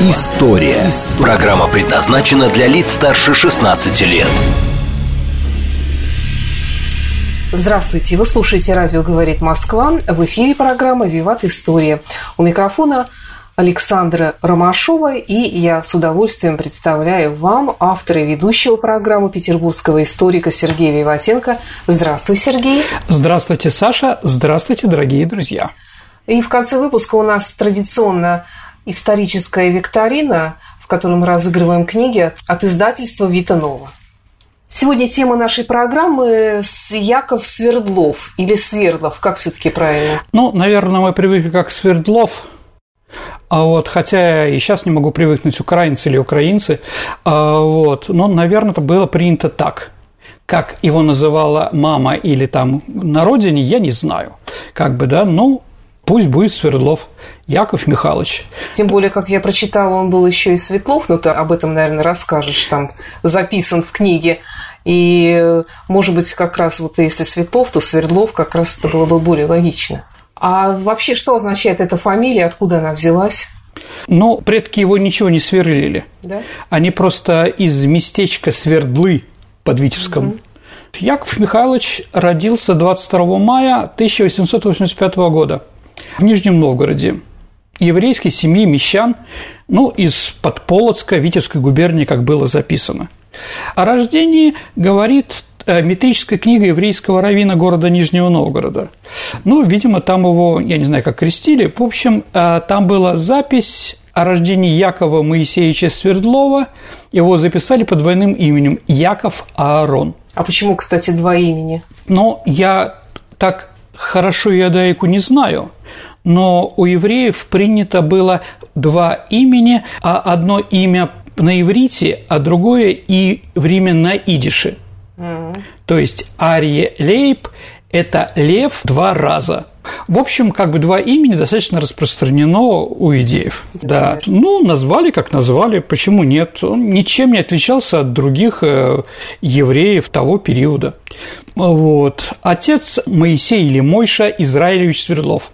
История». Программа предназначена для лиц старше 16 лет. Здравствуйте, вы слушаете «Радио говорит Москва». В эфире программа «Виват История». У микрофона Александра Ромашова, и я с удовольствием представляю вам автора и ведущего программы петербургского историка Сергея Виватенко. Здравствуй, Сергей. Здравствуйте, Саша. Здравствуйте, дорогие друзья. И в конце выпуска у нас традиционно историческая викторина, в которой мы разыгрываем книги от издательства «Вита Нова». Сегодня тема нашей программы Яков Свердлов или Свердлов, как все-таки правильно? Ну, наверное, мы привыкли как Свердлов, а вот, хотя и сейчас не могу привыкнуть, украинцы или украинцы, а вот, но, наверное, это было принято так. Как его называла мама или там на родине, я не знаю. Как бы, да, ну, Пусть будет Свердлов Яков Михайлович. Тем более, как я прочитала, он был еще и Светлов, ну ты об этом, наверное, расскажешь, там записан в книге. И, может быть, как раз вот если Светлов, то Свердлов как раз это было бы более логично. А вообще, что означает эта фамилия, откуда она взялась? Ну, предки его ничего не сверлили. Да? Они просто из местечка Свердлы под Витебском. Угу. Яков Михайлович родился 22 мая 1885 года в Нижнем Новгороде. Еврейской семьи мещан, ну, из Подполоцка, Витебской губернии, как было записано. О рождении говорит э, метрическая книга еврейского равина города Нижнего Новгорода. Ну, видимо, там его, я не знаю, как крестили. В общем, э, там была запись о рождении Якова Моисеевича Свердлова. Его записали под двойным именем Яков Аарон. А почему, кстати, два имени? Ну, я так хорошо иудаику не знаю, но у евреев принято было два имени, а одно имя на иврите, а другое и время на идише. Mm-hmm. То есть Арье Лейб – это лев два раза. В общем, как бы два имени достаточно распространено у идеев. Да. Ну, назвали, как назвали, почему нет? Он ничем не отличался от других э, евреев того периода. Вот. Отец Моисей или Мойша Израилевич Свердлов.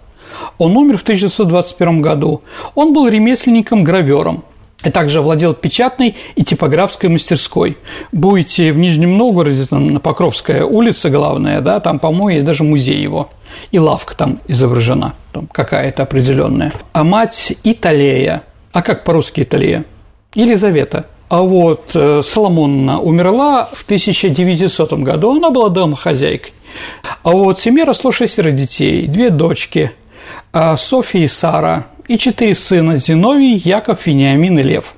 Он умер в 1921 году. Он был ремесленником-гравером и также владел печатной и типографской мастерской. Будете в Нижнем Новгороде, там на Покровская улица главная, да, там, по-моему, есть даже музей его, и лавка там изображена, там какая-то определенная. А мать Италея, а как по-русски Италия? Елизавета – а вот э, Соломонна умерла в 1900 году, она была домохозяйкой. А вот в семье росло шестеро детей, две дочки, а София и Сара, и четыре сына – Зиновий, Яков, Вениамин и Лев.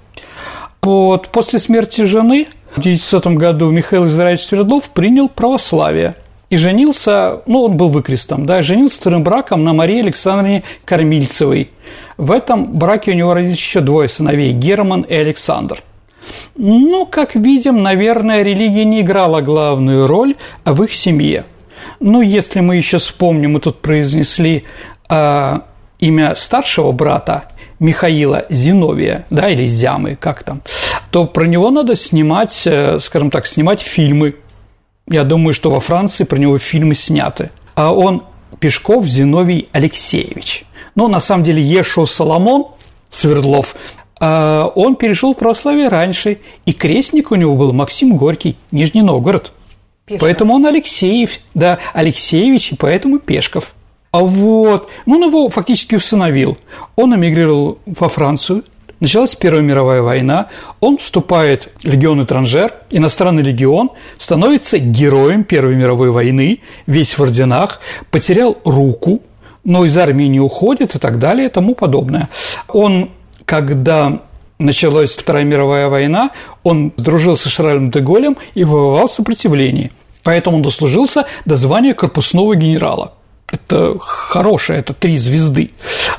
Вот после смерти жены в 1900 году Михаил Израилевич Свердлов принял православие и женился, ну, он был выкрестом, да, женился вторым браком на Марии Александровне Кормильцевой. В этом браке у него родились еще двое сыновей – Герман и Александр – ну, как видим, наверное, религия не играла главную роль в их семье. Ну, если мы еще вспомним, мы тут произнесли э, имя старшего брата Михаила Зиновия, да, или Зямы, как там, то про него надо снимать, э, скажем так, снимать фильмы. Я думаю, что во Франции про него фильмы сняты. А он Пешков Зиновий Алексеевич. Но на самом деле Ешо Соломон Свердлов он перешел в православие раньше, и крестник у него был Максим Горький, Нижний Новгород. Пешков. Поэтому он Алексеев, да, Алексеевич, и поэтому Пешков. А вот, ну, он его фактически усыновил. Он эмигрировал во Францию, началась Первая мировая война, он вступает в легион Этранжер, иностранный легион, становится героем Первой мировой войны, весь в орденах, потерял руку, но из армии не уходит и так далее и тому подобное. Он когда началась Вторая мировая война, он сдружился с Шарлем де Голем и воевал в сопротивлении. Поэтому он дослужился до звания корпусного генерала. Это хорошее, это три звезды.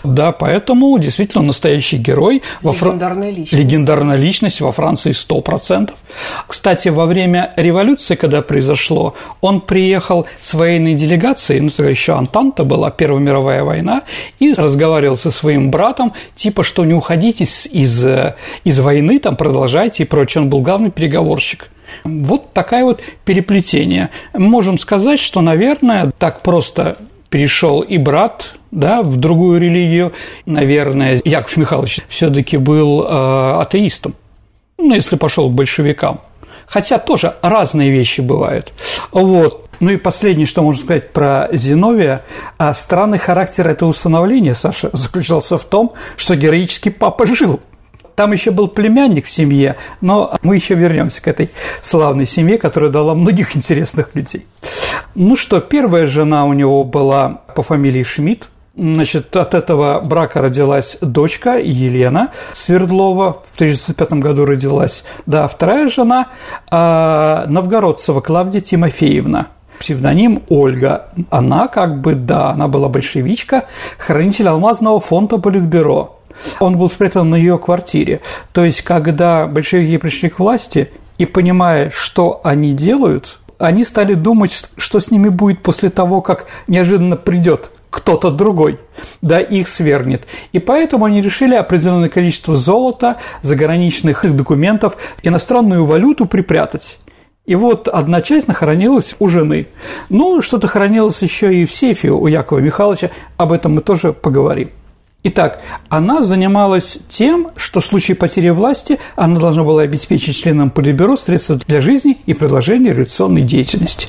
Да, поэтому действительно настоящий герой. Во Легендарная личность. Легендарная личность во Франции 100%. Кстати, во время революции, когда произошло, он приехал с военной делегацией, ну, тогда еще Антанта была, Первая мировая война, и разговаривал со своим братом, типа, что не уходите из, из, из войны, там, продолжайте и прочее. Он был главный переговорщик. Вот такая вот переплетение. Можем сказать, что, наверное, так просто перешел и брат да, в другую религию. Наверное, Яков Михайлович все-таки был э, атеистом, ну, если пошел к большевикам. Хотя тоже разные вещи бывают. Вот. Ну и последнее, что можно сказать про Зиновия. А странный характер этого установления, Саша, заключался в том, что героический папа жил там еще был племянник в семье, но мы еще вернемся к этой славной семье, которая дала многих интересных людей. Ну что, первая жена у него была по фамилии Шмидт, Значит, от этого брака родилась дочка Елена Свердлова, в 1905 году родилась. Да, вторая жена а, Новгородцева Клавдия Тимофеевна псевдоним Ольга. Она как бы, да, она была большевичка, хранитель алмазного фонда Политбюро. Он был спрятан на ее квартире. То есть, когда большевики пришли к власти и понимая, что они делают, они стали думать, что с ними будет после того, как неожиданно придет кто-то другой, да, их свергнет. И поэтому они решили определенное количество золота, заграничных документов, иностранную валюту припрятать. И вот одна часть нахоронилась у жены. Ну, что-то хранилось еще и в сейфе у Якова Михайловича, об этом мы тоже поговорим. Итак, она занималась тем, что в случае потери власти она должна была обеспечить членам Политбюро средства для жизни и продолжения революционной деятельности.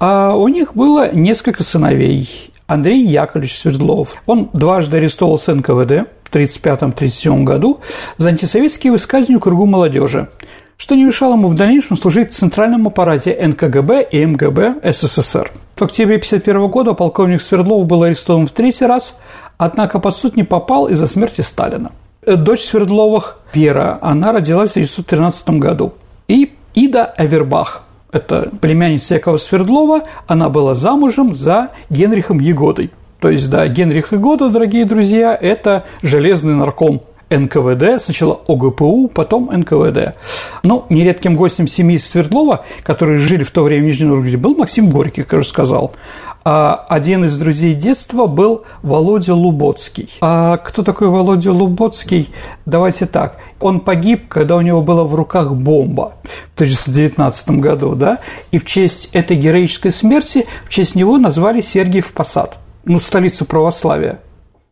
А у них было несколько сыновей. Андрей Яковлевич Свердлов. Он дважды арестовался НКВД в 1935-1937 году за антисоветские высказывания кругу молодежи что не мешало ему в дальнейшем служить в центральном аппарате НКГБ и МГБ СССР. В октябре 1951 года полковник Свердлов был арестован в третий раз, однако под суд не попал из-за смерти Сталина. Э, дочь Свердловых Вера, она родилась в 1913 году. И Ида Авербах, это племянница Якова Свердлова, она была замужем за Генрихом Егодой. То есть, да, Генрих Егода, дорогие друзья, это железный нарком НКВД, сначала ОГПУ, потом НКВД. Но нередким гостем семьи Свердлова, которые жили в то время в Нижнем Новгороде, был Максим Горький, как я уже сказал. А один из друзей детства был Володя Луботский. А кто такой Володя Луботский? Давайте так. Он погиб, когда у него была в руках бомба в 1919 году, да? И в честь этой героической смерти, в честь него назвали Сергиев Посад, ну, столицу православия.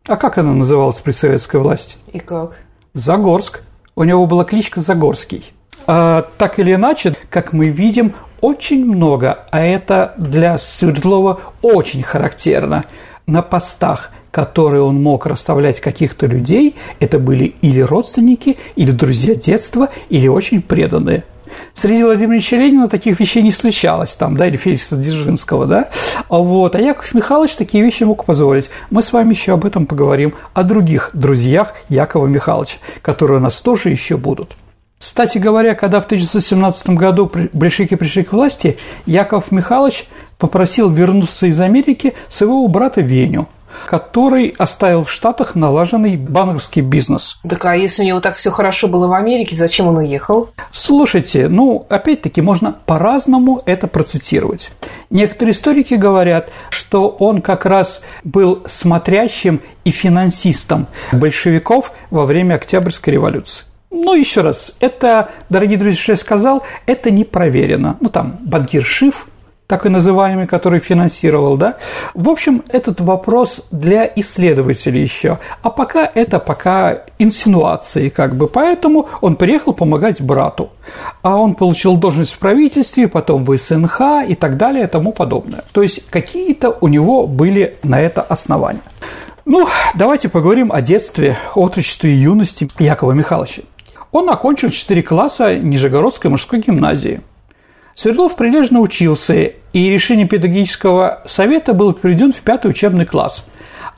А как она называлась при советской власти? И как? Загорск. У него была кличка Загорский. А, так или иначе, как мы видим, очень много, а это для Свердлова очень характерно. На постах, которые он мог расставлять каких-то людей, это были или родственники, или друзья детства, или очень преданные – Среди Владимира Ильича Ленина таких вещей не случалось, там, да, или Феликса Дзержинского, да, вот, а Яков Михайлович такие вещи мог позволить. Мы с вами еще об этом поговорим, о других друзьях Якова Михайловича, которые у нас тоже еще будут. Кстати говоря, когда в 1917 году большевики пришли к власти, Яков Михайлович попросил вернуться из Америки своего брата Веню – который оставил в Штатах налаженный банковский бизнес. Так а если у него так все хорошо было в Америке, зачем он уехал? Слушайте, ну, опять-таки, можно по-разному это процитировать. Некоторые историки говорят, что он как раз был смотрящим и финансистом большевиков во время Октябрьской революции. Ну, еще раз, это, дорогие друзья, что я сказал, это не проверено. Ну, там, банкир Шиф так и называемый, который финансировал, да. В общем, этот вопрос для исследователей еще. А пока это пока инсинуации, как бы. Поэтому он приехал помогать брату. А он получил должность в правительстве, потом в СНХ и так далее и тому подобное. То есть какие-то у него были на это основания. Ну, давайте поговорим о детстве, отрочестве и юности Якова Михайловича. Он окончил 4 класса Нижегородской мужской гимназии – Свердлов прилежно учился, и решение педагогического совета было приведен в пятый учебный класс.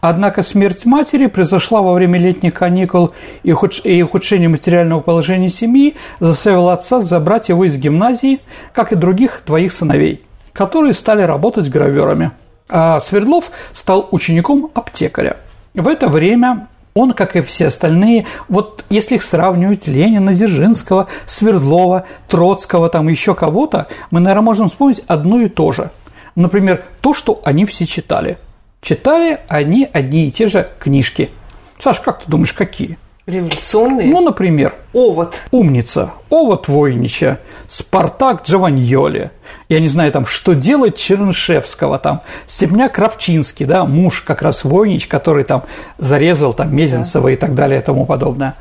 Однако смерть матери произошла во время летних каникул, и ухудшение материального положения семьи заставило отца забрать его из гимназии, как и других двоих сыновей, которые стали работать граверами. А Свердлов стал учеником аптекаря. В это время он, как и все остальные, вот если их сравнивать Ленина, Дзержинского, Свердлова, Троцкого, там еще кого-то, мы, наверное, можем вспомнить одно и то же. Например, то, что они все читали. Читали они одни и те же книжки. Саш, как ты думаешь, какие? Революционные? Ну, например, Овод. «Умница», «Овод Войнича», «Спартак Джованьоли», я не знаю, там, «Что делать» Чернышевского, там, «Семняк Кравчинский», да, муж как раз Войнич, который там зарезал там Мезенцева да. и так далее и тому подобное.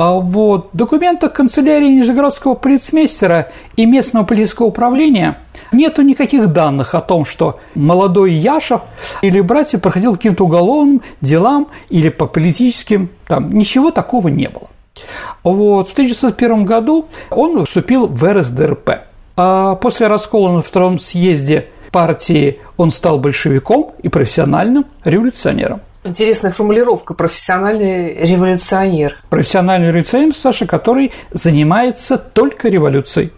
А вот в документах канцелярии Нижегородского полицмейстера и местного полицейского управления нету никаких данных о том, что молодой Яшев или братья проходил каким-то уголовным делам или по политическим, там ничего такого не было. Вот, в 1901 году он вступил в РСДРП. А после раскола на втором съезде партии он стал большевиком и профессиональным революционером. Интересная формулировка «профессиональный революционер». Профессиональный революционер, Саша, который занимается только революцией.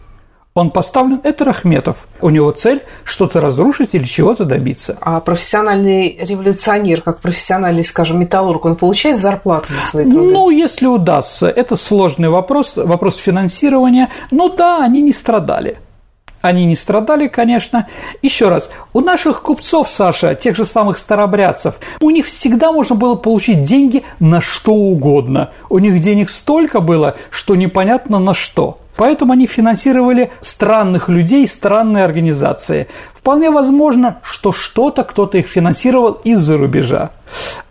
Он поставлен, это Рахметов. У него цель что-то разрушить или чего-то добиться. А профессиональный революционер, как профессиональный, скажем, металлург, он получает зарплату за свои труды? Ну, если удастся. Это сложный вопрос, вопрос финансирования. Ну да, они не страдали. Они не страдали, конечно. Еще раз, у наших купцов, Саша, тех же самых старобрядцев, у них всегда можно было получить деньги на что угодно. У них денег столько было, что непонятно на что. Поэтому они финансировали странных людей, странные организации. Вполне возможно, что что-то кто-то их финансировал из-за рубежа.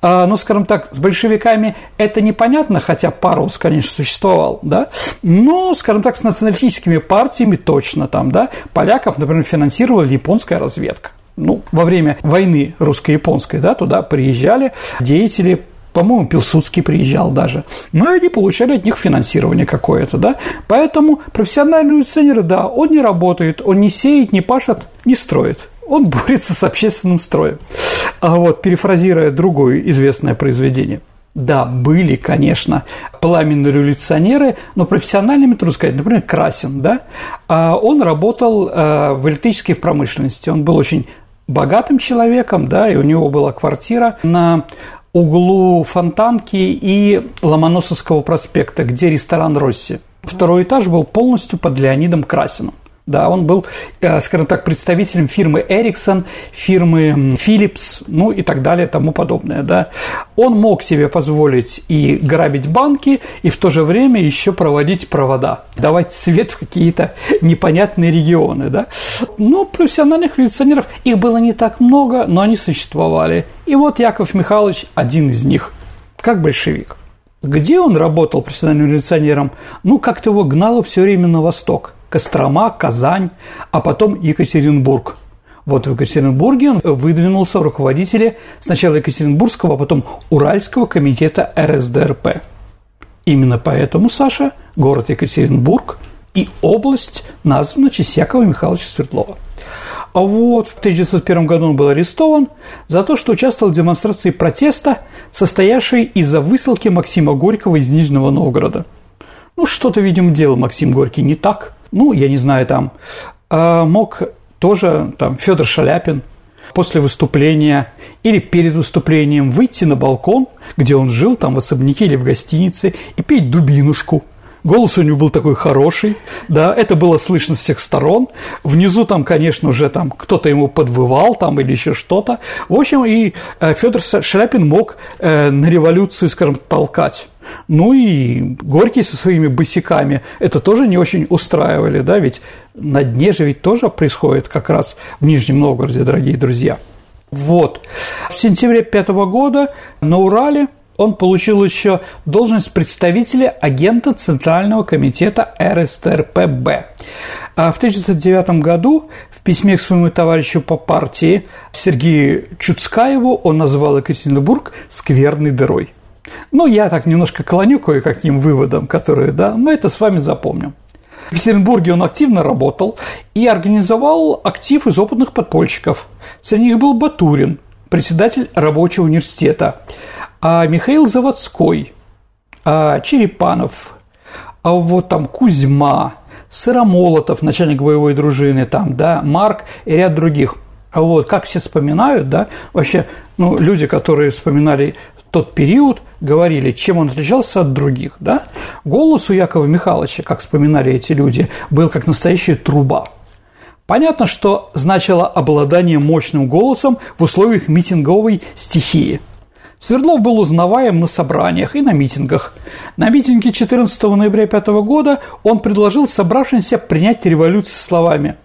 А, ну, скажем так, с большевиками это непонятно, хотя Парус, конечно, существовал, да, но, скажем так, с националистическими партиями точно там, да, поляков, например, финансировала японская разведка ну, во время войны русско-японской, да, туда приезжали деятели по-моему, Пилсудский приезжал даже. Но они получали от них финансирование какое-то, да. Поэтому профессиональный революционер, да, он не работает, он не сеет, не пашет, не строит. Он борется с общественным строем. А вот, перефразируя другое известное произведение. Да, были, конечно, пламенные революционеры, но профессиональными, трудно сказать, например, Красин, да, а он работал э, в электрической промышленности, он был очень богатым человеком, да, и у него была квартира на углу Фонтанки и Ломоносовского проспекта, где ресторан «Росси». Второй этаж был полностью под Леонидом Красиным. Да, он был, э, скажем так, представителем фирмы Ericsson, фирмы Philips, ну и так далее, тому подобное. Да. Он мог себе позволить и грабить банки, и в то же время еще проводить провода, давать свет в какие-то непонятные регионы. Да. Но профессиональных революционеров, их было не так много, но они существовали. И вот Яков Михайлович один из них, как большевик. Где он работал профессиональным революционером? Ну, как-то его гнало все время на восток – Кострома, Казань, а потом Екатеринбург. Вот в Екатеринбурге он выдвинулся в руководители сначала Екатеринбургского, а потом Уральского комитета РСДРП. Именно поэтому, Саша, город Екатеринбург и область названа честь Якова Михайловича Свердлова. А вот в 1901 году он был арестован за то, что участвовал в демонстрации протеста, состоявшей из-за высылки Максима Горького из Нижнего Новгорода. Ну, что-то, видимо, делал Максим Горький не так – ну, я не знаю, там, а мог тоже там Федор Шаляпин после выступления или перед выступлением выйти на балкон, где он жил, там в особняке или в гостинице, и петь дубинушку. Голос у него был такой хороший, да, это было слышно с всех сторон. Внизу там, конечно, уже там кто-то ему подвывал там или еще что-то. В общем, и э, Федор Шаляпин мог э, на революцию, скажем, толкать. Ну и Горький со своими босиками это тоже не очень устраивали, да, ведь на дне же ведь тоже происходит как раз в Нижнем Новгороде, дорогие друзья. Вот. В сентябре пятого года на Урале он получил еще должность представителя агента Центрального комитета РСТРПБ. А в 1909 году в письме к своему товарищу по партии Сергею Чуцкаеву он назвал Екатеринбург «скверной дырой». Ну, я так немножко клоню кое-каким выводам, которые, да, мы это с вами запомним. В Екатеринбурге он активно работал и организовал актив из опытных подпольщиков. Среди них был Батурин, председатель рабочего университета, а Михаил Заводской, а Черепанов, а вот там Кузьма, Сыромолотов, начальник боевой дружины, там, да, Марк и ряд других. Вот как все вспоминают, да, вообще, ну, люди, которые вспоминали тот период, говорили, чем он отличался от других, да. Голос у Якова Михайловича, как вспоминали эти люди, был как настоящая труба. Понятно, что значило обладание мощным голосом в условиях митинговой стихии – Свердлов был узнаваем на собраниях и на митингах. На митинге 14 ноября 5 года он предложил собравшимся принять революцию словами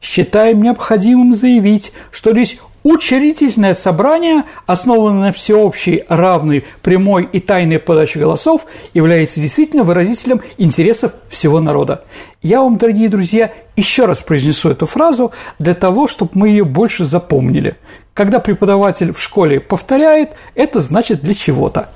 «Считаем необходимым заявить, что лишь Учредительное собрание, основанное на всеобщей, равной, прямой и тайной подаче голосов, является действительно выразителем интересов всего народа. Я вам, дорогие друзья, еще раз произнесу эту фразу для того, чтобы мы ее больше запомнили. Когда преподаватель в школе повторяет, это значит для чего-то.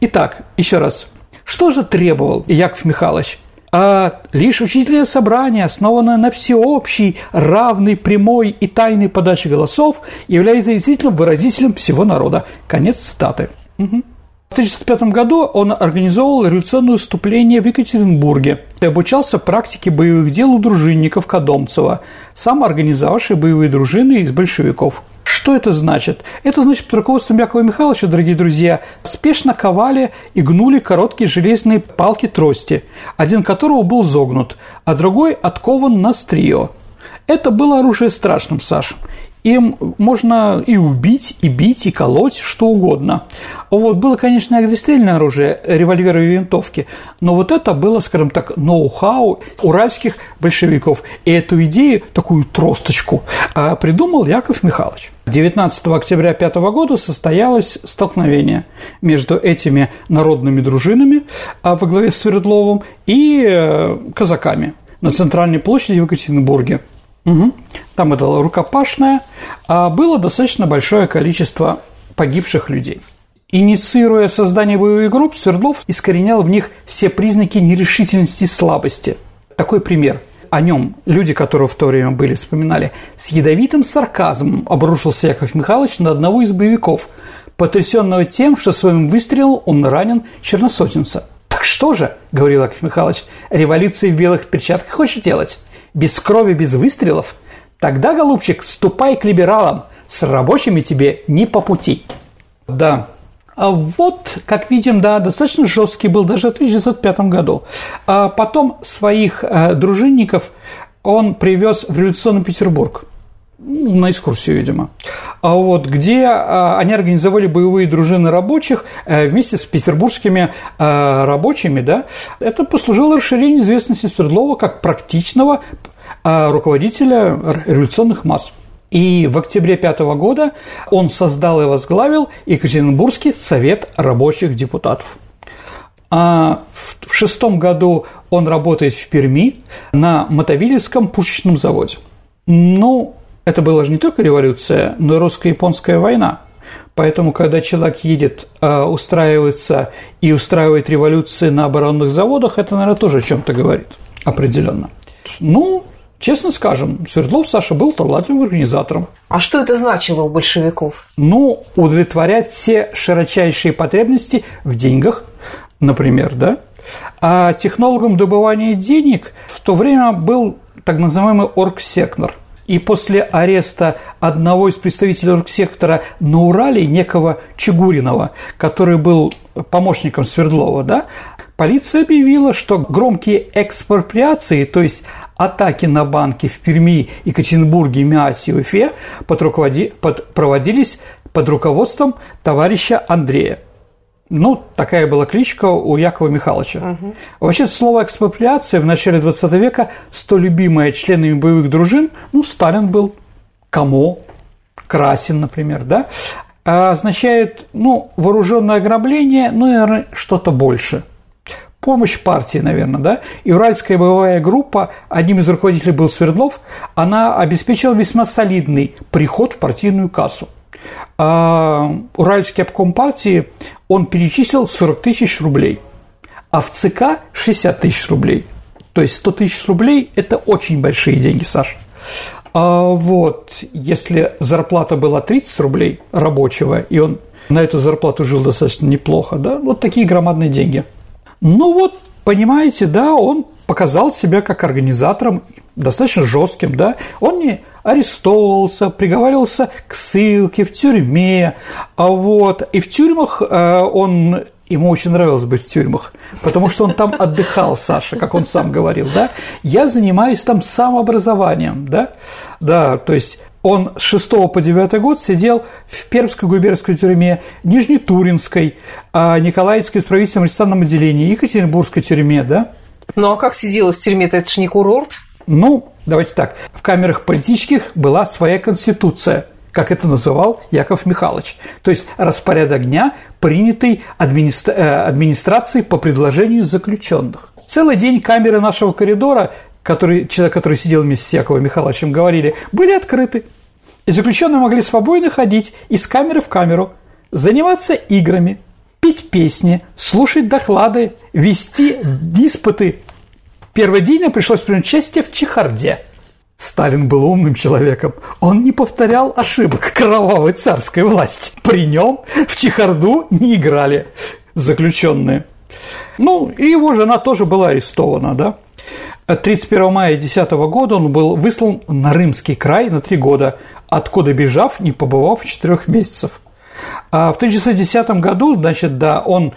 Итак, еще раз. Что же требовал Яков Михайлович? А лишь учительное собрание, основанное на всеобщей, равной, прямой и тайной подаче голосов, является действительно выразителем всего народа. Конец цитаты. Угу. В 1905 году он организовал революционное выступление в Екатеринбурге и обучался практике боевых дел у дружинников Кадомцева, сам организовавший боевые дружины из большевиков. Что это значит? Это значит, под руководством Якова Михайловича, дорогие друзья, спешно ковали и гнули короткие железные палки-трости, один которого был загнут, а другой откован на стрие. Это было оружие страшным, Саш им можно и убить, и бить, и колоть, что угодно. Вот было, конечно, огнестрельное оружие, револьверы и винтовки, но вот это было, скажем так, ноу-хау уральских большевиков. И эту идею, такую тросточку, а, придумал Яков Михайлович. 19 октября 5 года состоялось столкновение между этими народными дружинами а, во главе с Свердловым и э, казаками на центральной площади в Екатеринбурге. Угу. Там это рукопашное, а было достаточно большое количество погибших людей. Инициируя создание боевых групп, Свердлов искоренял в них все признаки нерешительности и слабости. Такой пример. О нем люди, которые в то время были, вспоминали. С ядовитым сарказмом обрушился Яков Михайлович на одного из боевиков, потрясенного тем, что своим выстрелом он ранен черносотенца. «Так что же, — говорил Яков Михайлович, — революции в белых перчатках хочешь делать? Без крови, без выстрелов, тогда, голубчик, ступай к либералам, с рабочими тебе не по пути. Да, а вот, как видим, да, достаточно жесткий был даже в 1905 году. А потом своих э, дружинников он привез в революционный Петербург на экскурсию, видимо, а вот, где а, они организовали боевые дружины рабочих э, вместе с петербургскими э, рабочими, да, это послужило расширению известности Свердлова как практичного э, руководителя революционных масс. И в октябре пятого года он создал и возглавил Екатеринбургский совет рабочих депутатов. А в шестом году он работает в Перми на Мотовилевском пушечном заводе. Ну, это была же не только революция, но и русско-японская война. Поэтому, когда человек едет, а, устраивается и устраивает революции на оборонных заводах, это, наверное, тоже о чем-то говорит определенно. Ну, Честно скажем, Свердлов Саша был талантливым организатором. А что это значило у большевиков? Ну, удовлетворять все широчайшие потребности в деньгах, например, да? А технологом добывания денег в то время был так называемый оргсектор – и после ареста одного из представителей оргсектора на Урале, некого Чигуринова, который был помощником Свердлова, да, полиция объявила, что громкие экспроприации, то есть атаки на банки в Перми, Екатеринбурге, Миасе и Уфе под руководи... под... проводились под руководством товарища Андрея. Ну, такая была кличка у Якова Михайловича. Угу. Вообще, слово «экспроприация» в начале 20 века, столь любимое членами боевых дружин, ну, Сталин был, Камо, Красин, например, да, означает, ну, вооруженное ограбление, ну, наверное, что-то больше. Помощь партии, наверное, да. И Уральская боевая группа, одним из руководителей был Свердлов, она обеспечила весьма солидный приход в партийную кассу. А Уральский обком партии он перечислил 40 тысяч рублей, а в ЦК 60 тысяч рублей. То есть 100 тысяч рублей – это очень большие деньги, Саш. А вот если зарплата была 30 рублей рабочего, и он на эту зарплату жил достаточно неплохо, да, вот такие громадные деньги. Ну вот, понимаете, да, он показал себя как организатором достаточно жестким, да, он не арестовывался, приговаривался к ссылке в тюрьме, а вот, и в тюрьмах э, он Ему очень нравилось быть в тюрьмах, потому что он там отдыхал, Саша, как он сам говорил, да. Я занимаюсь там самообразованием, да. Да, то есть он с 6 по 9 год сидел в Пермской губернской тюрьме, Нижнетуринской, а Николаевской исправительном ресторанном отделении, Екатеринбургской тюрьме, да. Ну, а как сидело в тюрьме-то? Это ж не курорт. Ну, давайте так. В камерах политических была своя конституция – как это называл Яков Михайлович. То есть распорядок дня, принятый администра... Э, администрацией по предложению заключенных. Целый день камеры нашего коридора, который, человек, который сидел вместе с Яковом Михайловичем, говорили, были открыты. И заключенные могли свободно ходить из камеры в камеру, заниматься играми, петь песни, слушать доклады, вести диспуты. Нам пришлось принять участие в чехарде – Сталин был умным человеком. Он не повторял ошибок кровавой царской власти. При нем в чехарду не играли заключенные. Ну, и его жена тоже была арестована, да. 31 мая 2010 года он был выслан на Рымский край на три года, откуда бежав, не побывав четырех месяцев. А в 1910 году, значит, да, он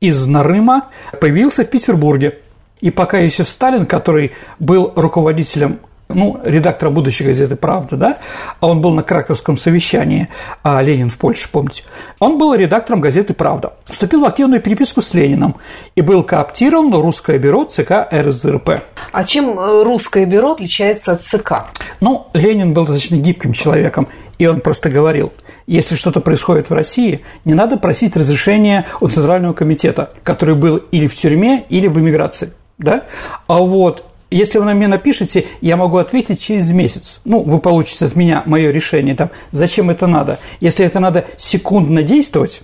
из Нарыма появился в Петербурге. И пока Иосиф Сталин, который был руководителем ну, редактора будущей газеты «Правда», да, а он был на краковском совещании, а Ленин в Польше, помните, он был редактором газеты «Правда», вступил в активную переписку с Лениным и был кооптирован в русское бюро ЦК РСДРП. А чем э, русское бюро отличается от ЦК? Ну, Ленин был достаточно гибким человеком, и он просто говорил, если что-то происходит в России, не надо просить разрешения у Центрального комитета, который был или в тюрьме, или в эмиграции. Да? А вот если вы на меня напишете, я могу ответить через месяц. Ну, вы получите от меня мое решение, там, зачем это надо. Если это надо секундно действовать,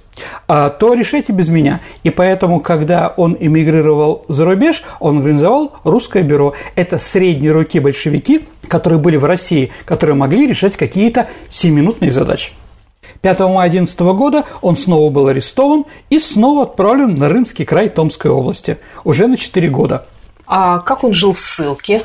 а, то решайте без меня. И поэтому, когда он эмигрировал за рубеж, он организовал русское бюро. Это средние руки большевики, которые были в России, которые могли решать какие-то семиминутные задачи. 5 мая 2011 года он снова был арестован и снова отправлен на Рымский край Томской области, уже на 4 года – а как он жил в ссылке?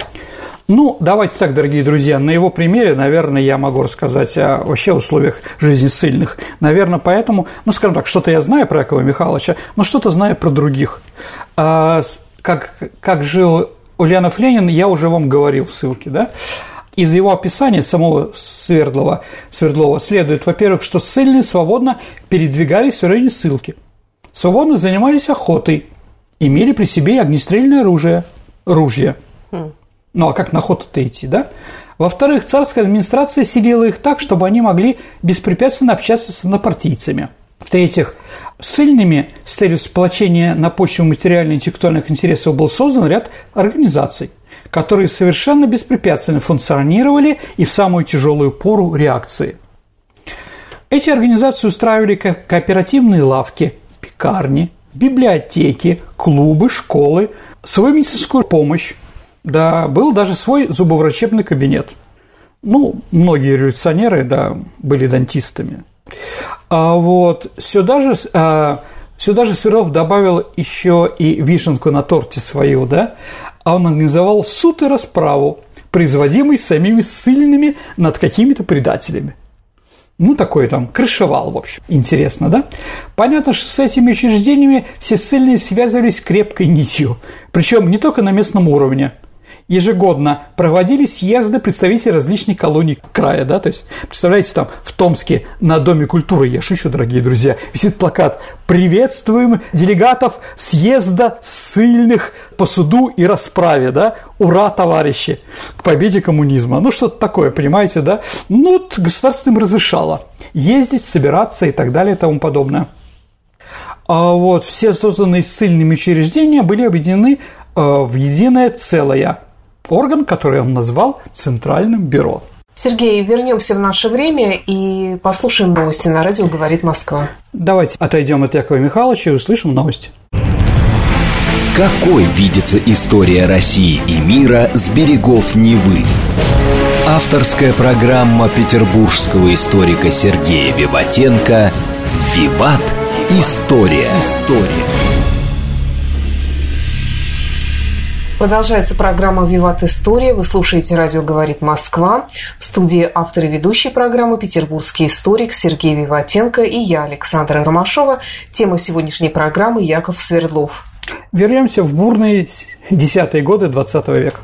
Ну, давайте так, дорогие друзья, на его примере, наверное, я могу рассказать о вообще условиях жизни ссыльных. Наверное, поэтому, ну, скажем так, что-то я знаю про Якова Михайловича, но что-то знаю про других. А, как, как жил Ульянов Ленин, я уже вам говорил в ссылке, да? Из его описания самого Свердлова, Свердлова следует, во-первых, что ссыльные свободно передвигались в районе ссылки, свободно занимались охотой, имели при себе огнестрельное оружие, ружья. Хм. Ну а как на охоту-то идти, да? Во-вторых, царская администрация селила их так, чтобы они могли беспрепятственно общаться с однопартийцами. В-третьих, ссыльными с целью сплочения на почве материально-интеллектуальных интересов был создан ряд организаций, которые совершенно беспрепятственно функционировали и в самую тяжелую пору реакции. Эти организации устраивали кооперативные лавки, пекарни, библиотеки, клубы, школы, свою медицинскую помощь, да, был даже свой зубоврачебный кабинет. Ну, многие революционеры, да, были дантистами. А вот сюда же, а, сюда же Свердлов добавил еще и вишенку на торте свою, да, а он организовал суд и расправу, производимый самими ссыльными над какими-то предателями – ну, такой там крышевал, в общем. Интересно, да? Понятно, что с этими учреждениями все ссыльные связывались крепкой нитью. Причем не только на местном уровне ежегодно проводились съезды представителей различных колоний края, да, то есть, представляете, там в Томске на Доме культуры, я шучу, дорогие друзья, висит плакат «Приветствуем делегатов съезда ссыльных по суду и расправе», да, «Ура, товарищи!» к победе коммунизма, ну, что-то такое, понимаете, да, ну, вот государство им разрешало ездить, собираться и так далее и тому подобное. А вот все созданные ссыльными учреждения были объединены э, в единое целое орган, который он назвал Центральным бюро. Сергей, вернемся в наше время и послушаем новости на радио «Говорит Москва». Давайте отойдем от Якова Михайловича и услышим новости. Какой видится история России и мира с берегов Невы? Авторская программа петербургского историка Сергея Виватенко «Виват. История». История. Продолжается программа «Виват История». Вы слушаете «Радио говорит Москва». В студии автор и ведущий программы петербургский историк Сергей Виватенко и я, Александра Ромашова. Тема сегодняшней программы – Яков Свердлов. Вернемся в бурные десятые годы XX века.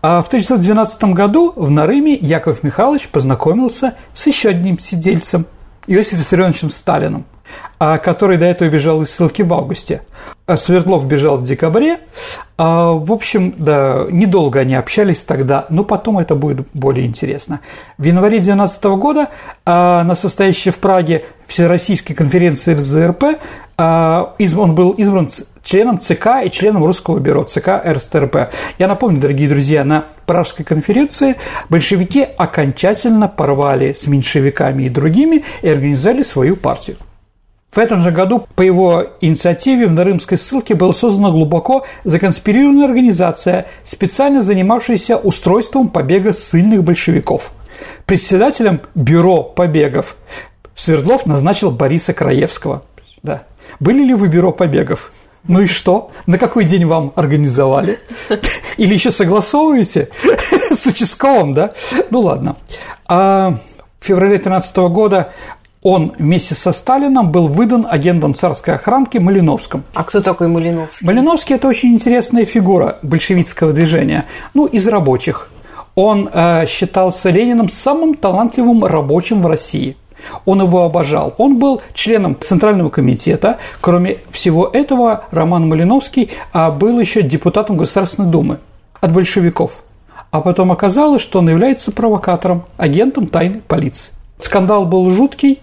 А в 1912 году в Нарыме Яков Михайлович познакомился с еще одним сидельцем – Иосифом Виссарионовичем Сталиным – а который до этого бежал из ссылки в августе. А Свердлов бежал в декабре. А, в общем, да, недолго они общались тогда, но потом это будет более интересно. В январе 2012 года на состоящей в Праге Всероссийской конференции РЗРП он был избран членом ЦК и членом Русского бюро ЦК РСТРП. Я напомню, дорогие друзья, на Пражской конференции большевики окончательно порвали с меньшевиками и другими и организовали свою партию. В этом же году по его инициативе в Нарымской ссылке была создана глубоко законспирированная организация, специально занимавшаяся устройством побега ссыльных большевиков. Председателем бюро побегов Свердлов назначил Бориса Краевского. Да. Были ли вы бюро побегов? Ну и что? На какой день вам организовали? Или еще согласовываете с участковым, да? Ну ладно. А в феврале 2013 года он вместе со Сталином был выдан агентом царской охранки Малиновским. А кто такой Малиновский? Малиновский – это очень интересная фигура большевистского движения, ну, из рабочих. Он э, считался Лениным самым талантливым рабочим в России. Он его обожал. Он был членом Центрального комитета. Кроме всего этого, Роман Малиновский а, был еще депутатом Государственной Думы от большевиков. А потом оказалось, что он является провокатором, агентом тайной полиции. Скандал был жуткий,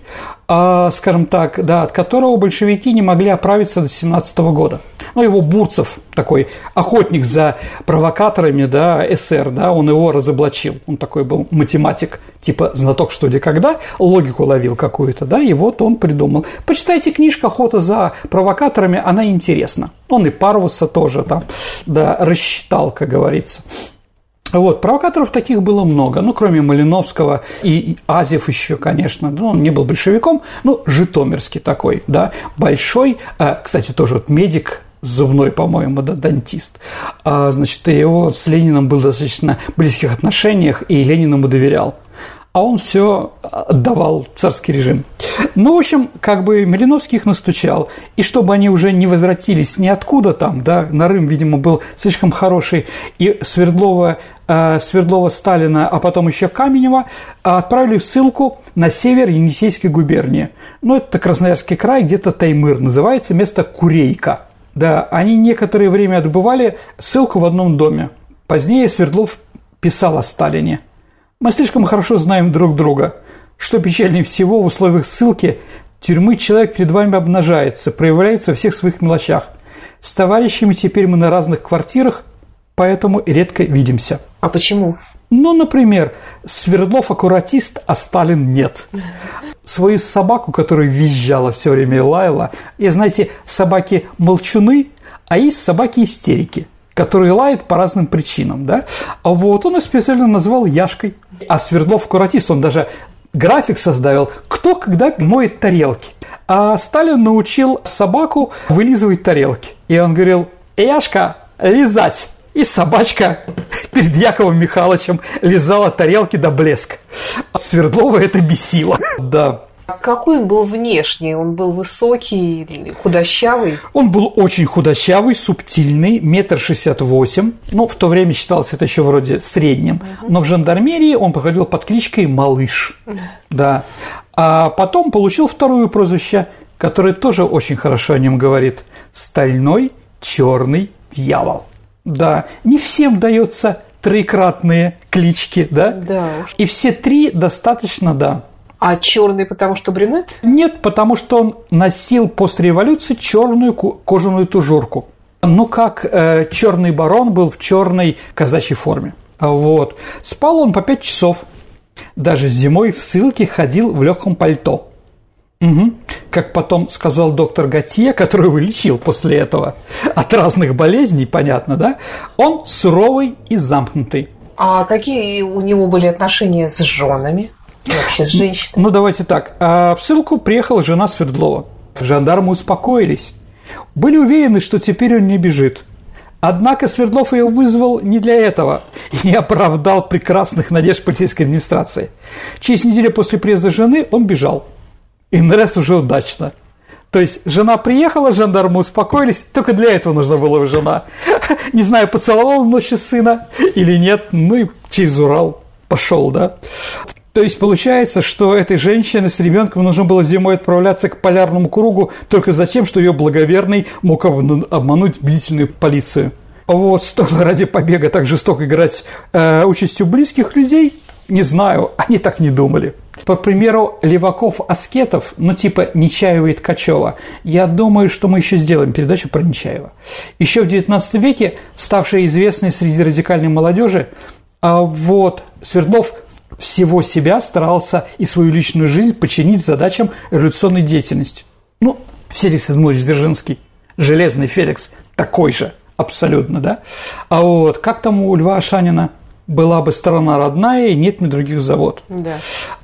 а, скажем так, да, от которого большевики не могли оправиться до 17 года. Ну, его Бурцев, такой охотник за провокаторами, да, СССР, да, он его разоблачил. Он такой был математик, типа знаток что где когда, логику ловил какую-то, да, и вот он придумал. Почитайте книжку «Охота за провокаторами», она интересна. Он и Парвуса тоже там, да, рассчитал, как говорится. Вот, провокаторов таких было много, ну, кроме Малиновского и Азев еще, конечно, ну, он не был большевиком, ну, житомирский такой, да, большой, а, кстати, тоже вот медик, зубной, по-моему, да, дантист. А, значит, его с Лениным был достаточно близких отношениях, и Ленин ему доверял а он все отдавал царский режим. Ну, в общем, как бы Малиновский их настучал, и чтобы они уже не возвратились ниоткуда там, да, Нарым, видимо, был слишком хороший, и Свердлова, э, Свердлова Сталина, а потом еще Каменева отправили в ссылку на север Енисейской губернии. Ну, это Красноярский край, где-то Таймыр, называется место Курейка. Да, они некоторое время отбывали ссылку в одном доме. Позднее Свердлов писал о Сталине – мы слишком хорошо знаем друг друга. Что печальнее всего, в условиях ссылки тюрьмы человек перед вами обнажается, проявляется во всех своих мелочах. С товарищами теперь мы на разных квартирах, поэтому редко видимся. А почему? Ну, например, Свердлов аккуратист, а Сталин нет. Свою собаку, которая визжала все время и лаяла, и, знаете, собаки молчуны, а есть собаки истерики который лает по разным причинам, да, а вот он ее специально назвал Яшкой. А Свердлов Куратис, он даже график создавил, кто когда моет тарелки. А Сталин научил собаку вылизывать тарелки. И он говорил, Яшка, лизать. И собачка перед Яковом Михайловичем лизала тарелки до блеска. А Свердлова это бесило. Да. Какой он был внешне? Он был высокий, худощавый? Он был очень худощавый, субтильный, метр шестьдесят восемь. Ну, в то время считалось это еще вроде средним. Но в жандармерии он походил под кличкой «Малыш». Да. А потом получил второе прозвище, которое тоже очень хорошо о нем говорит. «Стальной черный дьявол». Да, не всем дается трикратные клички, да? Да. И все три достаточно, да, а черный, потому что брюнет? Нет, потому что он носил после революции черную кожаную тужурку. Ну, как э, черный барон был в черной казачьей форме. Вот. Спал он по пять часов. Даже зимой в ссылке ходил в легком пальто. Угу. Как потом сказал доктор Готье, который вылечил после этого от разных болезней, понятно, да? Он суровый и замкнутый. А какие у него были отношения с женами? Вообще с женщиной? Ну, давайте так. А, в ссылку приехала жена Свердлова. Жандармы успокоились. Были уверены, что теперь он не бежит. Однако Свердлов ее вызвал не для этого и не оправдал прекрасных надежд полицейской администрации. Через неделю после приезда жены он бежал. И на раз уже удачно. То есть жена приехала, жандармы успокоились, только для этого нужна была жена. Не знаю, поцеловал ночью сына или нет, ну и через Урал пошел, да. То есть получается, что этой женщине с ребенком нужно было зимой отправляться к полярному кругу только за тем, что ее благоверный мог обмануть бдительную полицию. Вот, стоило ради побега так жестоко играть э, участью близких людей, не знаю, они так не думали. По примеру леваков-аскетов, ну типа Нечаева и Ткачева, я думаю, что мы еще сделаем передачу про Нечаева. Еще в XIX веке, ставшая известной среди радикальной молодежи, а вот Свердлов всего себя старался и свою личную жизнь подчинить задачам революционной деятельности. Ну, Феликс Эдмович Дзержинский, Железный Феликс, такой же, абсолютно, да. А вот как там у Льва Ашанина была бы страна родная, и нет мне других завод. Да.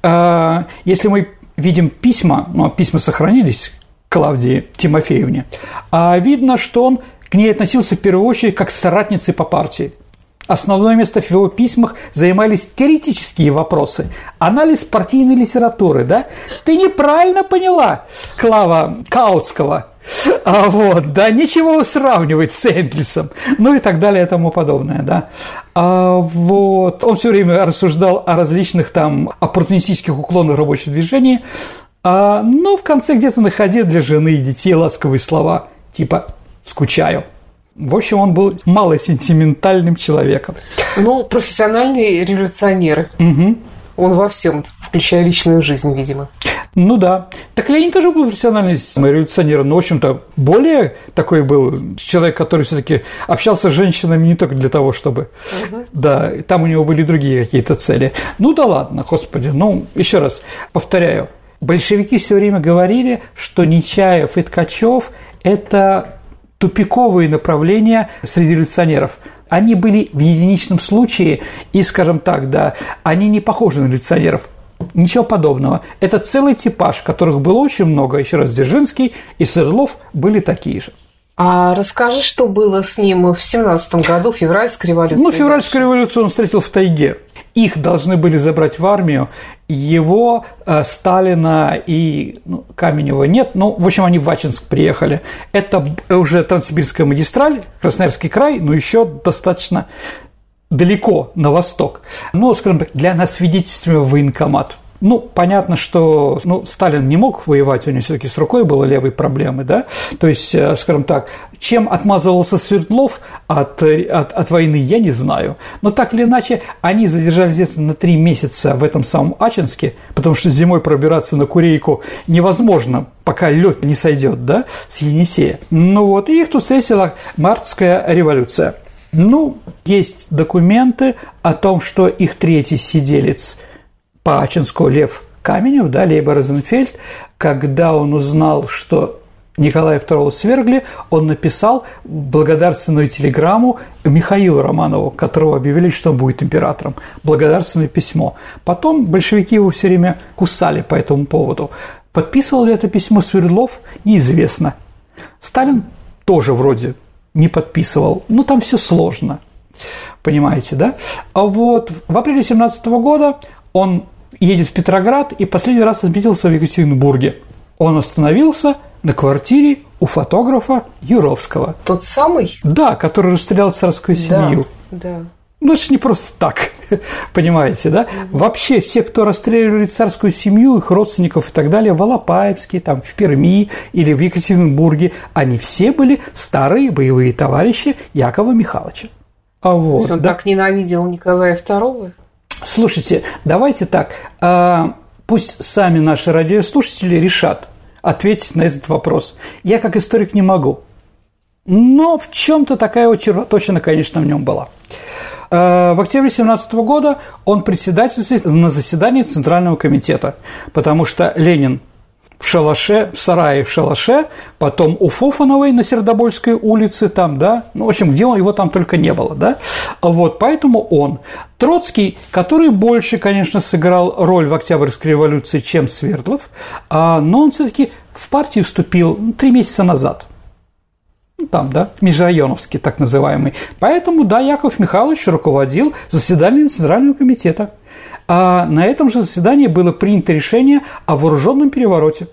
А, если мы видим письма, ну, письма сохранились Клавдии Тимофеевне, а видно, что он к ней относился в первую очередь как к соратнице по партии – Основное место в его письмах занимались теоретические вопросы, анализ партийной литературы, да? Ты неправильно поняла Клава Каутского, а вот, да, ничего сравнивать с Энгельсом, ну и так далее и тому подобное, да. А вот, он все время рассуждал о различных там оппортунистических уклонах рабочего движения, а, но в конце где-то находил для жены и детей ласковые слова, типа «скучаю». В общем, он был малосентиментальным человеком. Ну, профессиональный революционер. Угу. Он во всем, включая личную жизнь, видимо. Ну да. Так Ленин тоже был профессиональный революционер, но, в общем-то, более такой был человек, который все таки общался с женщинами не только для того, чтобы... Угу. Да, там у него были другие какие-то цели. Ну да ладно, господи. Ну, еще раз повторяю. Большевики все время говорили, что Нечаев и Ткачев – это тупиковые направления среди революционеров. Они были в единичном случае, и, скажем так, да, они не похожи на революционеров. Ничего подобного. Это целый типаж, которых было очень много. Еще раз, Дзержинский и Свердлов были такие же. А расскажи, что было с ним в 17 году, февральской революции? Ну, февральскую революцию он встретил в тайге их должны были забрать в армию, его, э, Сталина и ну, Каменева нет, ну, в общем, они в Вачинск приехали. Это уже Транссибирская магистраль, Красноярский край, но еще достаточно далеко на восток. Но, скажем так, для нас свидетельствуем военкомат – ну, понятно, что ну, Сталин не мог воевать, у него все таки с рукой было левые проблемы, да, то есть, э, скажем так, чем отмазывался Свердлов от, от, от войны, я не знаю, но так или иначе, они задержались где-то на три месяца в этом самом Ачинске, потому что зимой пробираться на Курейку невозможно, пока лед не сойдет, да, с Енисея. Ну вот, и их тут встретила мартская революция. Ну, есть документы о том, что их третий сиделец – по Ачинску Лев Каменев, да, либо Розенфельд, когда он узнал, что Николая II свергли, он написал благодарственную телеграмму Михаилу Романову, которого объявили, что он будет императором. Благодарственное письмо. Потом большевики его все время кусали по этому поводу. Подписывал ли это письмо Свердлов, неизвестно. Сталин тоже вроде не подписывал. Ну, там все сложно. Понимаете, да? А вот в апреле 17 года он едет в Петроград и последний раз отметился в Екатеринбурге. Он остановился на квартире у фотографа Юровского. Тот самый? Да, который расстрелял царскую семью. Да, да. Ну, это же не просто так, понимаете, да? Угу. Вообще, все, кто расстреливали царскую семью, их родственников и так далее, в Алапаевске, там, в Перми или в Екатеринбурге, они все были старые боевые товарищи Якова Михайловича. А вот, он да? так ненавидел Николая II? Слушайте, давайте так, а, пусть сами наши радиослушатели решат ответить на этот вопрос. Я как историк не могу, но в чем-то такая червоточина, конечно, в нем была. А, в октябре 2017 года он председательствует на заседании Центрального комитета, потому что Ленин в шалаше, в сарае в шалаше, потом у Фофановой на Сердобольской улице, там, да, ну, в общем, где он, его там только не было, да, вот, поэтому он. Троцкий, который больше, конечно, сыграл роль в Октябрьской революции, чем Свердлов, а, но он все таки в партию вступил три месяца назад. ну, там, да, межрайоновский так называемый. Поэтому, да, Яков Михайлович руководил заседанием Центрального комитета. А на этом же заседании было принято решение о вооруженном перевороте.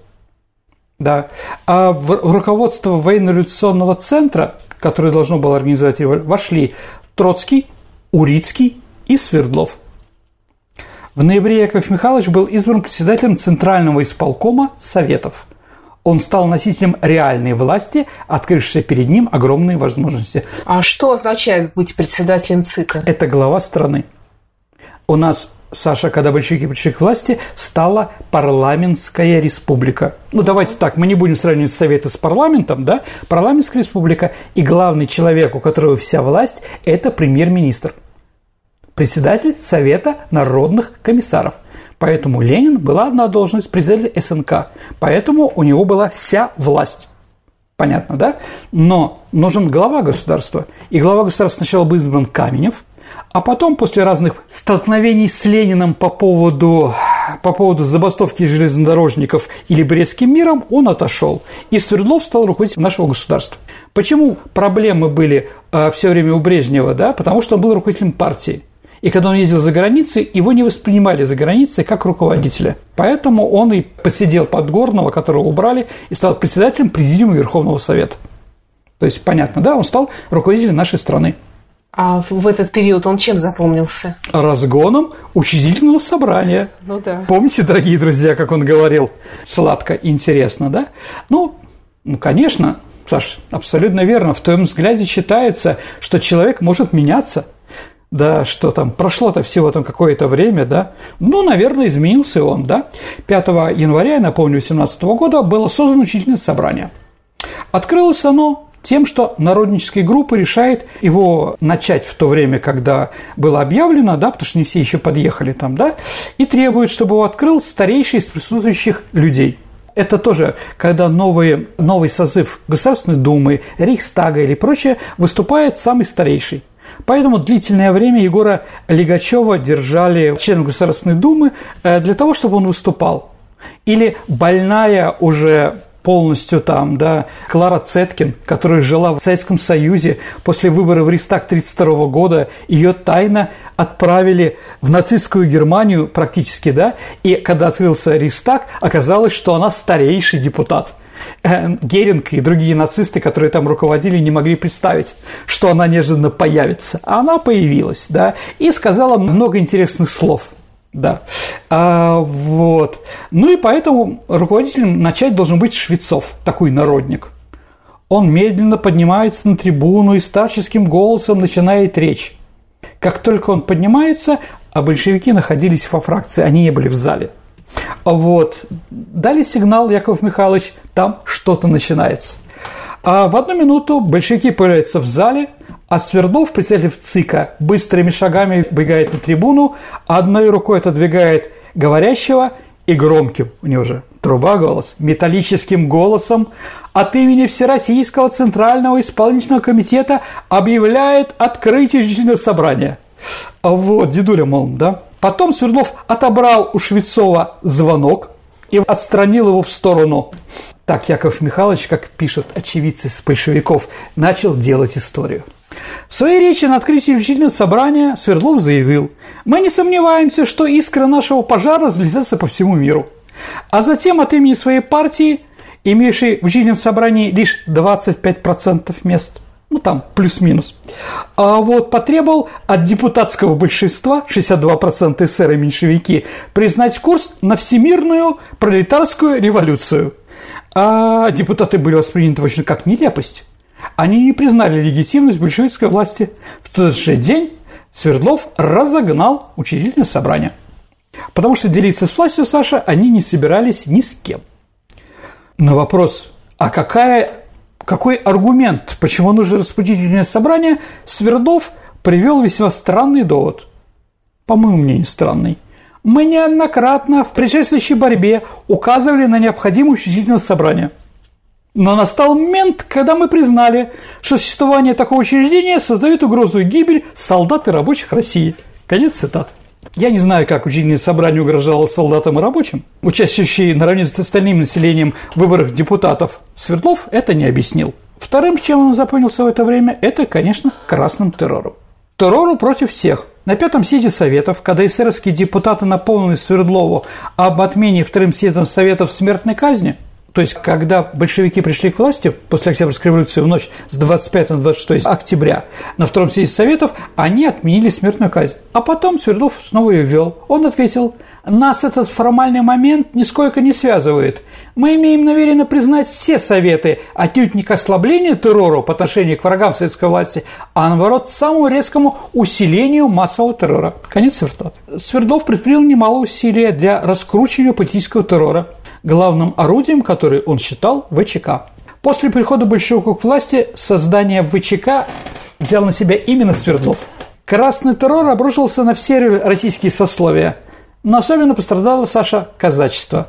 Да. А в руководство военно-революционного центра, которое должно было организовать его, вошли Троцкий, Урицкий и Свердлов. В ноябре Яков Михайлович был избран председателем Центрального исполкома Советов – он стал носителем реальной власти, открывшей перед ним огромные возможности. А что означает быть председателем ЦИКа? Это глава страны. У нас Саша, когда большевики пришли к власти, стала парламентская республика. Ну, давайте так, мы не будем сравнивать Советы с парламентом, да? Парламентская республика, и главный человек, у которого вся власть, это премьер-министр. Председатель Совета народных комиссаров. Поэтому Ленин была одна должность председателя СНК. Поэтому у него была вся власть. Понятно, да? Но нужен глава государства. И глава государства сначала был избран Каменев, а потом, после разных столкновений с Лениным по поводу, по поводу забастовки железнодорожников или Брестским миром, он отошел. И Свердлов стал руководителем нашего государства. Почему проблемы были э, все время у Брежнева? Да? Потому что он был руководителем партии. И когда он ездил за границей, его не воспринимали за границей как руководителя. Поэтому он и посидел под Горного, которого убрали, и стал председателем Президиума Верховного Совета. То есть, понятно, да, он стал руководителем нашей страны. А в этот период он чем запомнился? Разгоном учредительного собрания. Ну да. Помните, дорогие друзья, как он говорил? Сладко, интересно, да? Ну, ну, конечно, Саш, абсолютно верно. В твоем взгляде читается, что человек может меняться – да, что там, прошло-то всего там какое-то время, да, ну, наверное, изменился он, да. 5 января, я напомню, 2018 года было создано учительное собрание. Открылось оно тем, что народнические группы решает его начать в то время, когда было объявлено, да, потому что не все еще подъехали там, да, и требует, чтобы его открыл старейший из присутствующих людей – это тоже, когда новый, новый созыв Государственной Думы, Рейхстага или прочее выступает самый старейший. Поэтому длительное время Егора Лигачева держали членом Государственной Думы э, для того, чтобы он выступал. Или больная уже полностью там, да, Клара Цеткин, которая жила в Советском Союзе после выборов в Рейстаг 1932 года, ее тайно отправили в нацистскую Германию практически, да, и когда открылся Рейстаг, оказалось, что она старейший депутат – Э, Геринг и другие нацисты, которые там руководили, не могли представить, что она неожиданно появится. А она появилась, да, и сказала много интересных слов. Да. А, вот. Ну и поэтому руководителем начать должен быть Швецов, такой народник. Он медленно поднимается на трибуну и старческим голосом начинает речь. Как только он поднимается, а большевики находились во фракции, они не были в зале – вот. Дали сигнал, Яков Михайлович, там что-то начинается. А в одну минуту большевики появляются в зале, а Свердлов, председатель ЦИКа, быстрыми шагами бегает на трибуну, одной рукой отодвигает говорящего и громким, у него же труба голос, металлическим голосом от имени Всероссийского Центрального Исполнительного Комитета объявляет открытие учредительного собрания. А вот, дедуля, мол, да, Потом Свердлов отобрал у Швецова звонок и отстранил его в сторону. Так Яков Михайлович, как пишут очевидцы с большевиков, начал делать историю. В своей речи на открытии учительного собрания Свердлов заявил, «Мы не сомневаемся, что искра нашего пожара разлетятся по всему миру». А затем от имени своей партии, имевшей в учительном собрании лишь 25% мест – ну там плюс-минус, а вот потребовал от депутатского большинства, 62% эсеры и меньшевики, признать курс на всемирную пролетарскую революцию. А депутаты были восприняты очень как нелепость. Они не признали легитимность большевистской власти. В тот же день Свердлов разогнал учредительное собрание. Потому что делиться с властью, Саша, они не собирались ни с кем. На вопрос, а какая какой аргумент, почему нужно распределительное собрание, Свердлов привел весьма странный довод. По моему мнению, странный. Мы неоднократно в предшествующей борьбе указывали на необходимость учредительного собрания. Но настал момент, когда мы признали, что существование такого учреждения создает угрозу и гибель солдат и рабочих России. Конец цитаты. Я не знаю, как учредительное собрание угрожало солдатам и рабочим. Участвующий наравне с остальным населением в выборах депутатов Свердлов это не объяснил. Вторым, чем он запомнился в это время, это, конечно, красным террором. Террору против всех. На пятом съезде Советов, когда эсеровские депутаты напомнили Свердлову об отмене вторым съездом Советов смертной казни, то есть, когда большевики пришли к власти после Октябрьской революции в ночь с 25 на 26 октября на втором съезде Советов, они отменили смертную казнь. А потом Свердлов снова ее ввел. Он ответил, нас этот формальный момент нисколько не связывает. Мы имеем намерение признать все советы, отнюдь не к ослаблению террора по отношению к врагам советской власти, а наоборот, самому резкому усилению массового террора. Конец цитаты. Свердлов предпринял немало усилий для раскручивания политического террора главным орудием, который он считал, ВЧК. После прихода большевиков к власти создание ВЧК взял на себя именно Свердлов. Красный террор обрушился на все российские сословия, но особенно пострадало Саша казачество.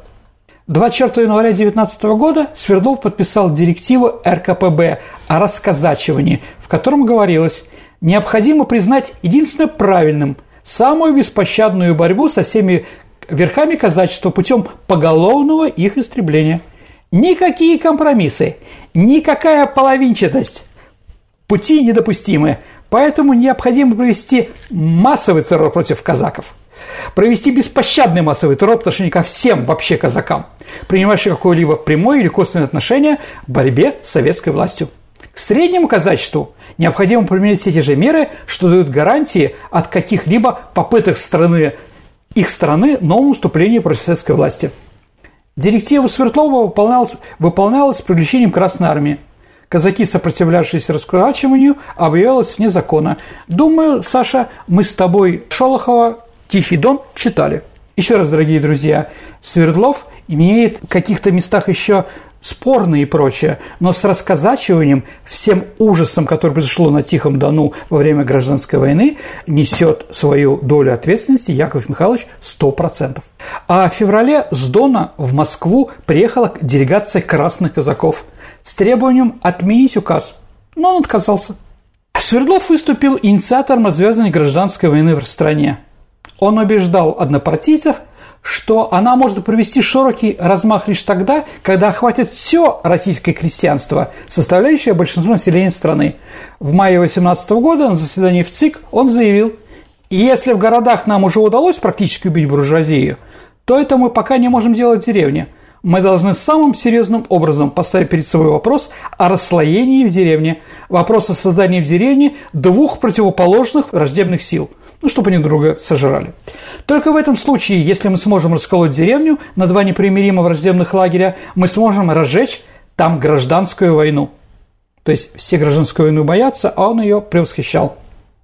24 января 19 года Свердлов подписал директиву РКПБ о расказачивании, в котором говорилось, необходимо признать единственно правильным самую беспощадную борьбу со всеми верхами казачества путем поголовного их истребления. Никакие компромиссы, никакая половинчатость. Пути недопустимы, поэтому необходимо провести массовый террор против казаков. Провести беспощадный массовый террор по отношению ко всем вообще казакам, принимающим какое-либо прямое или косвенное отношение в борьбе с советской властью. К среднему казачеству необходимо применять все те же меры, что дают гарантии от каких-либо попыток страны их страны новому вступлению против советской власти. Директива Свердлова выполнялась, выполнялась с привлечением Красной Армии. Казаки, сопротивлявшиеся раскурачиванию, объявлялось вне закона. Думаю, Саша, мы с тобой Шолохова «Тихий дон» читали. Еще раз, дорогие друзья, Свердлов имеет в каких-то местах еще спорные и прочее, но с расказачиванием, всем ужасом, который произошло на Тихом Дону во время гражданской войны, несет свою долю ответственности Яков Михайлович 100%. А в феврале с Дона в Москву приехала делегация красных казаков с требованием отменить указ, но он отказался. Свердлов выступил инициатором развязанной гражданской войны в стране. Он убеждал однопартийцев – что она может провести широкий размах лишь тогда, когда охватит все российское крестьянство, составляющее большинство населения страны. В мае 2018 года на заседании в ЦИК он заявил, если в городах нам уже удалось практически убить буржуазию, то это мы пока не можем делать в деревне. Мы должны самым серьезным образом поставить перед собой вопрос о расслоении в деревне, вопрос о создании в деревне двух противоположных враждебных сил – ну, чтобы они друга сожрали. Только в этом случае, если мы сможем расколоть деревню на два непримиримо враждебных лагеря, мы сможем разжечь там гражданскую войну. То есть все гражданскую войну боятся, а он ее превосхищал.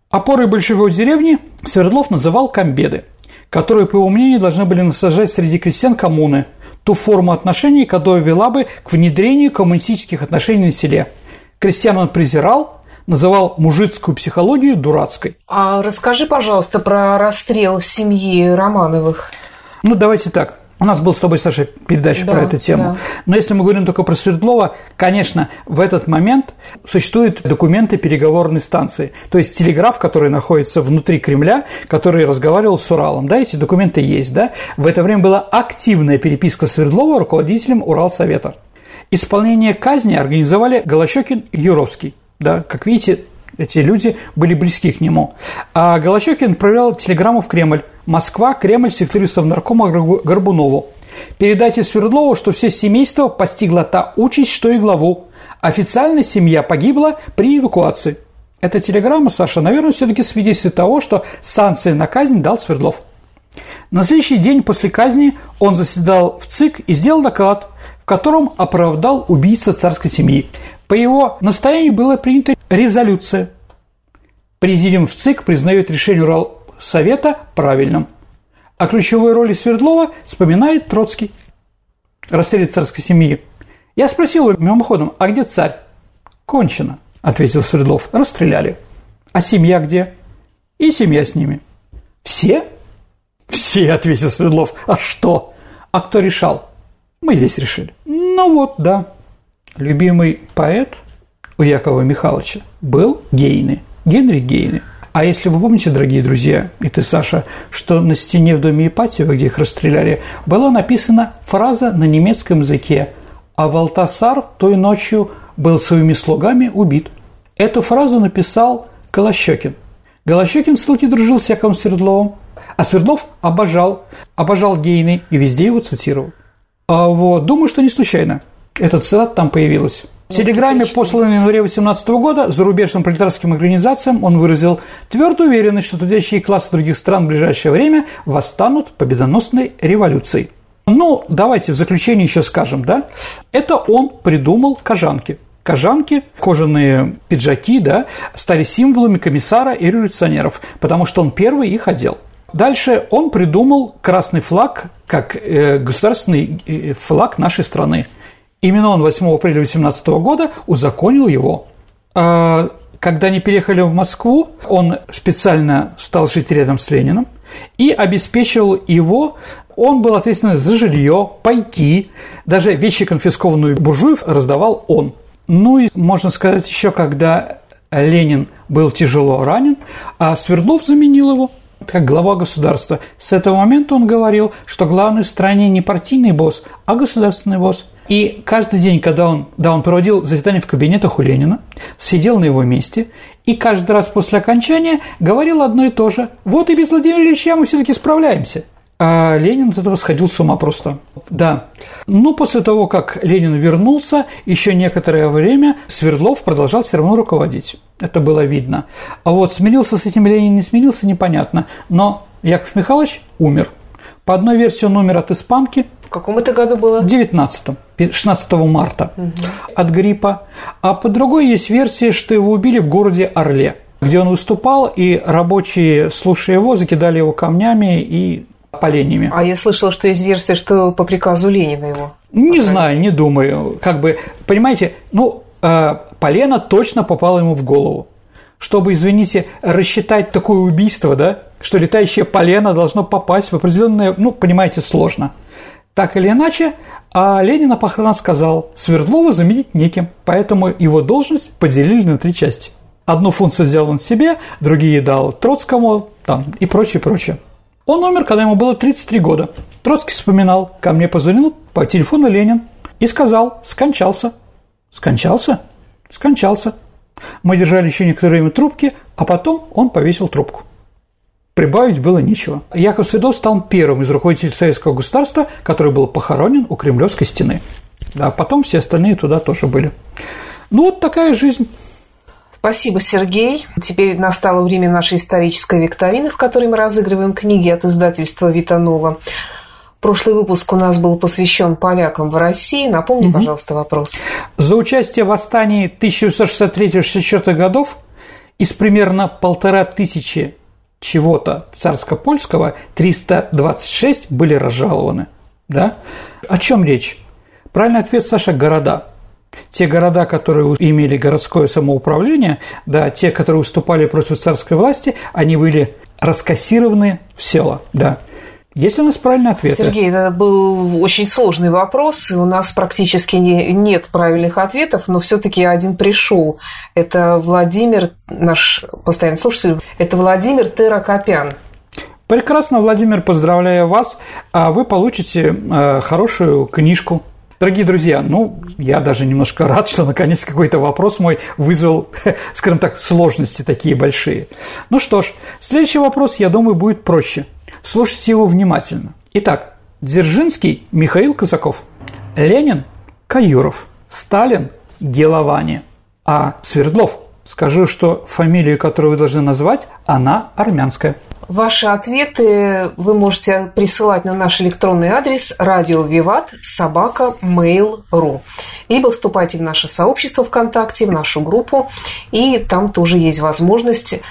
Опорой большевой деревни Свердлов называл комбеды, которые, по его мнению, должны были насаждать среди крестьян коммуны, ту форму отношений, которая вела бы к внедрению коммунистических отношений на селе. Крестьян он презирал, называл мужицкую психологию дурацкой. А расскажи, пожалуйста, про расстрел семьи Романовых. Ну, давайте так. У нас был с тобой, Саша, передача да, про эту тему. Да. Но если мы говорим только про Свердлова, конечно, в этот момент существуют документы переговорной станции. То есть телеграф, который находится внутри Кремля, который разговаривал с Уралом. Да, эти документы есть. Да? В это время была активная переписка Свердлова руководителем Уралсовета. Исполнение казни организовали Голощекин и Юровский. Да, как видите, эти люди были близки к нему. А Голощекин отправлял телеграмму в Кремль. Москва, Кремль, секретарю Совнаркома Горбунову. Передайте Свердлову, что все семейство постигла та участь, что и главу. Официально семья погибла при эвакуации. Эта телеграмма, Саша, наверное, все-таки свидетельствует того, что санкции на казнь дал Свердлов. На следующий день после казни он заседал в ЦИК и сделал доклад, в котором оправдал убийство царской семьи. По его настоянию была принята резолюция. Президиум в ЦИК признает решение Уралсовета правильным. А ключевой роли Свердлова вспоминает Троцкий. Расстреле царской семьи. Я спросил его мимоходом, а где царь? Кончено, ответил Свердлов. Расстреляли. А семья где? И семья с ними. Все? Все, ответил Свердлов. А что? А кто решал? Мы здесь решили. Ну вот, да. Любимый поэт у Якова Михайловича был Гейны, Генри Гейны. А если вы помните, дорогие друзья, и ты, Саша, что на стене в доме Ипатьева, где их расстреляли, была написана фраза на немецком языке «А Валтасар той ночью был своими слугами убит. Эту фразу написал Голощекин. Голощекин в ссылке дружил с Яковом Свердловым, а Свердлов обожал, обожал Гейны и везде его цитировал. А вот, думаю, что не случайно. Этот цитат там появилась. В телеграмме, посланной в январе 18 года зарубежным пролетарским организациям, он выразил твердую уверенность, что трудящие классы других стран в ближайшее время восстанут победоносной революцией. Ну, давайте в заключение еще скажем, да, это он придумал кожанки. Кожанки, кожаные пиджаки, да, стали символами комиссара и революционеров, потому что он первый их одел. Дальше он придумал красный флаг как э, государственный э, флаг нашей страны. Именно он 8 апреля 18 года узаконил его. А, когда они переехали в Москву, он специально стал жить рядом с Лениным и обеспечивал его он был ответственен за жилье, пайки, даже вещи, конфискованные буржуев, раздавал он. Ну и, можно сказать, еще когда Ленин был тяжело ранен, а Свердлов заменил его как глава государства. С этого момента он говорил, что главный в стране не партийный босс, а государственный босс. И каждый день, когда он, да, он проводил заседания в кабинетах у Ленина, сидел на его месте, и каждый раз после окончания говорил одно и то же. Вот и без Владимира Ильича мы все-таки справляемся. А Ленин от этого сходил с ума просто. Да. Но после того, как Ленин вернулся, еще некоторое время Свердлов продолжал все равно руководить. Это было видно. А вот сменился с этим Ленин, не сменился, непонятно. Но Яков Михайлович умер. По одной версии он умер от испанки. Каком это году было? В 19 16 марта угу. от гриппа. А по другой есть версия, что его убили в городе Орле где он выступал, и рабочие, слушая его, закидали его камнями и поленьями. А я слышала, что есть версия, что по приказу Ленина его. Не знаю, не думаю. Как бы, понимаете, ну, э, полено точно попало ему в голову. Чтобы, извините, рассчитать такое убийство, да, что летающее полено должно попасть в определенное, ну, понимаете, сложно. Так или иначе, а Ленин на похоронах сказал, Свердлова заменить неким, поэтому его должность поделили на три части. Одну функцию взял он себе, другие дал Троцкому там, и прочее, прочее. Он умер, когда ему было 33 года. Троцкий вспоминал, ко мне позвонил по телефону Ленин и сказал, скончался. Скончался? Скончался. Мы держали еще некоторое время трубки, а потом он повесил трубку. Прибавить было нечего. Яков Свердлов стал первым из руководителей советского государства, который был похоронен у Кремлевской стены. Да, потом все остальные туда тоже были. Ну, вот такая жизнь. Спасибо, Сергей. Теперь настало время нашей исторической викторины, в которой мы разыгрываем книги от издательства «Витанова». Прошлый выпуск у нас был посвящен полякам в России. Напомни, угу. пожалуйста, вопрос. За участие в восстании 1963-64 годов из примерно полтора тысячи чего-то царско-польского 326 были разжалованы. Да? О чем речь? Правильный ответ, Саша, города. Те города, которые имели городское самоуправление, да, те, которые выступали против царской власти, они были раскассированы в села, да. Есть у нас правильный ответ? Сергей, это был очень сложный вопрос, и у нас практически не, нет правильных ответов, но все-таки один пришел. Это Владимир, наш постоянный слушатель, это Владимир Теракопян. Прекрасно, Владимир, поздравляю вас. А вы получите э, хорошую книжку Дорогие друзья, ну, я даже немножко рад, что наконец какой-то вопрос мой вызвал, скажем так, сложности такие большие. Ну что ж, следующий вопрос, я думаю, будет проще. Слушайте его внимательно. Итак, Дзержинский Михаил Казаков, Ленин Каюров, Сталин Геловани, а Свердлов Скажу, что фамилию, которую вы должны назвать, она армянская. Ваши ответы вы можете присылать на наш электронный адрес радио Виват собака mail.ru либо вступайте в наше сообщество ВКонтакте, в нашу группу, и там тоже есть возможность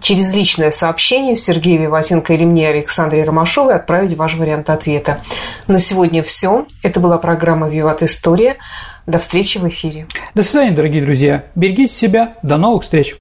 через личное сообщение Сергею Виватенко или мне, Александре Ромашовой, отправить ваш вариант ответа. На сегодня все. Это была программа «Виват История». До встречи в эфире. До свидания, дорогие друзья. Берегите себя. До новых встреч.